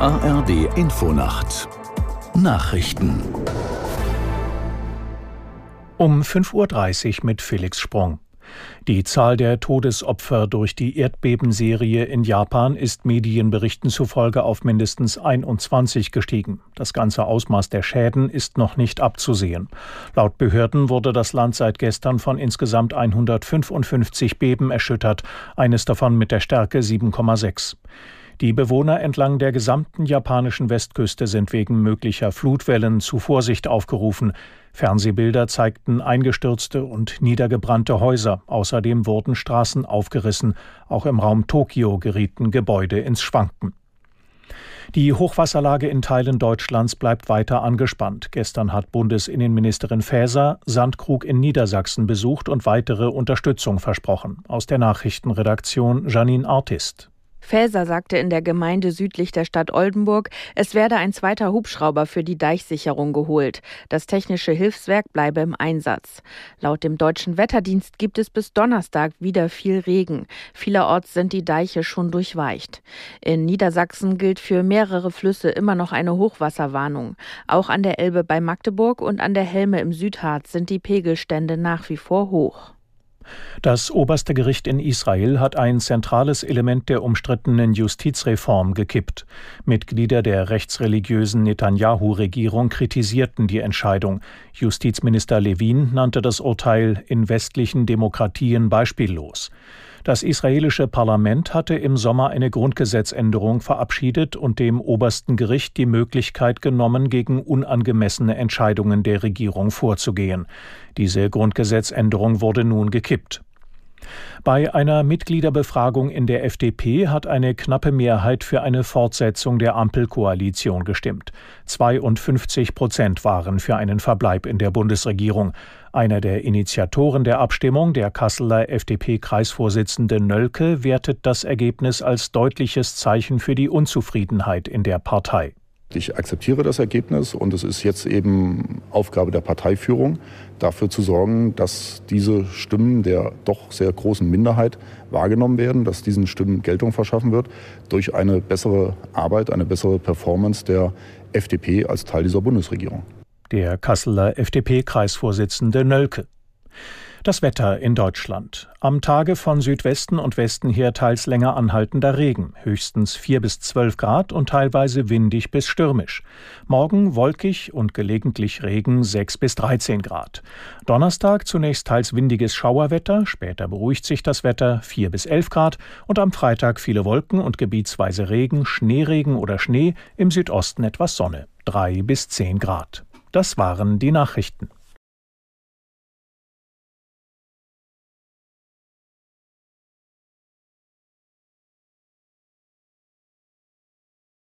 ARD Infonacht Nachrichten um 5.30 Uhr mit Felix Sprung. Die Zahl der Todesopfer durch die Erdbebenserie in Japan ist Medienberichten zufolge auf mindestens 21 gestiegen. Das ganze Ausmaß der Schäden ist noch nicht abzusehen. Laut Behörden wurde das Land seit gestern von insgesamt 155 Beben erschüttert, eines davon mit der Stärke 7,6. Die Bewohner entlang der gesamten japanischen Westküste sind wegen möglicher Flutwellen zu Vorsicht aufgerufen. Fernsehbilder zeigten eingestürzte und niedergebrannte Häuser. Außerdem wurden Straßen aufgerissen. Auch im Raum Tokio gerieten Gebäude ins Schwanken. Die Hochwasserlage in Teilen Deutschlands bleibt weiter angespannt. Gestern hat Bundesinnenministerin Faeser Sandkrug in Niedersachsen besucht und weitere Unterstützung versprochen. Aus der Nachrichtenredaktion Janine Artist. Faeser sagte in der Gemeinde südlich der Stadt Oldenburg, es werde ein zweiter Hubschrauber für die Deichsicherung geholt. Das technische Hilfswerk bleibe im Einsatz. Laut dem deutschen Wetterdienst gibt es bis Donnerstag wieder viel Regen. Vielerorts sind die Deiche schon durchweicht. In Niedersachsen gilt für mehrere Flüsse immer noch eine Hochwasserwarnung. Auch an der Elbe bei Magdeburg und an der Helme im Südharz sind die Pegelstände nach wie vor hoch. Das oberste Gericht in Israel hat ein zentrales Element der umstrittenen Justizreform gekippt. Mitglieder der rechtsreligiösen Netanyahu-Regierung kritisierten die Entscheidung. Justizminister Levin nannte das Urteil in westlichen Demokratien beispiellos. Das israelische Parlament hatte im Sommer eine Grundgesetzänderung verabschiedet und dem obersten Gericht die Möglichkeit genommen, gegen unangemessene Entscheidungen der Regierung vorzugehen. Diese Grundgesetzänderung wurde nun gekippt. Bei einer Mitgliederbefragung in der FDP hat eine knappe Mehrheit für eine Fortsetzung der Ampelkoalition gestimmt. 52 Prozent waren für einen Verbleib in der Bundesregierung. Einer der Initiatoren der Abstimmung, der Kasseler FDP-Kreisvorsitzende Nölke, wertet das Ergebnis als deutliches Zeichen für die Unzufriedenheit in der Partei. Ich akzeptiere das Ergebnis und es ist jetzt eben Aufgabe der Parteiführung, dafür zu sorgen, dass diese Stimmen der doch sehr großen Minderheit wahrgenommen werden, dass diesen Stimmen Geltung verschaffen wird durch eine bessere Arbeit, eine bessere Performance der FDP als Teil dieser Bundesregierung. Der Kasseler FDP-Kreisvorsitzende Nölke. Das Wetter in Deutschland. Am Tage von Südwesten und Westen her teils länger anhaltender Regen, höchstens 4 bis 12 Grad und teilweise windig bis stürmisch. Morgen wolkig und gelegentlich Regen 6 bis 13 Grad. Donnerstag zunächst teils windiges Schauerwetter, später beruhigt sich das Wetter 4 bis 11 Grad und am Freitag viele Wolken und gebietsweise Regen, Schneeregen oder Schnee, im Südosten etwas Sonne 3 bis 10 Grad. Das waren die Nachrichten.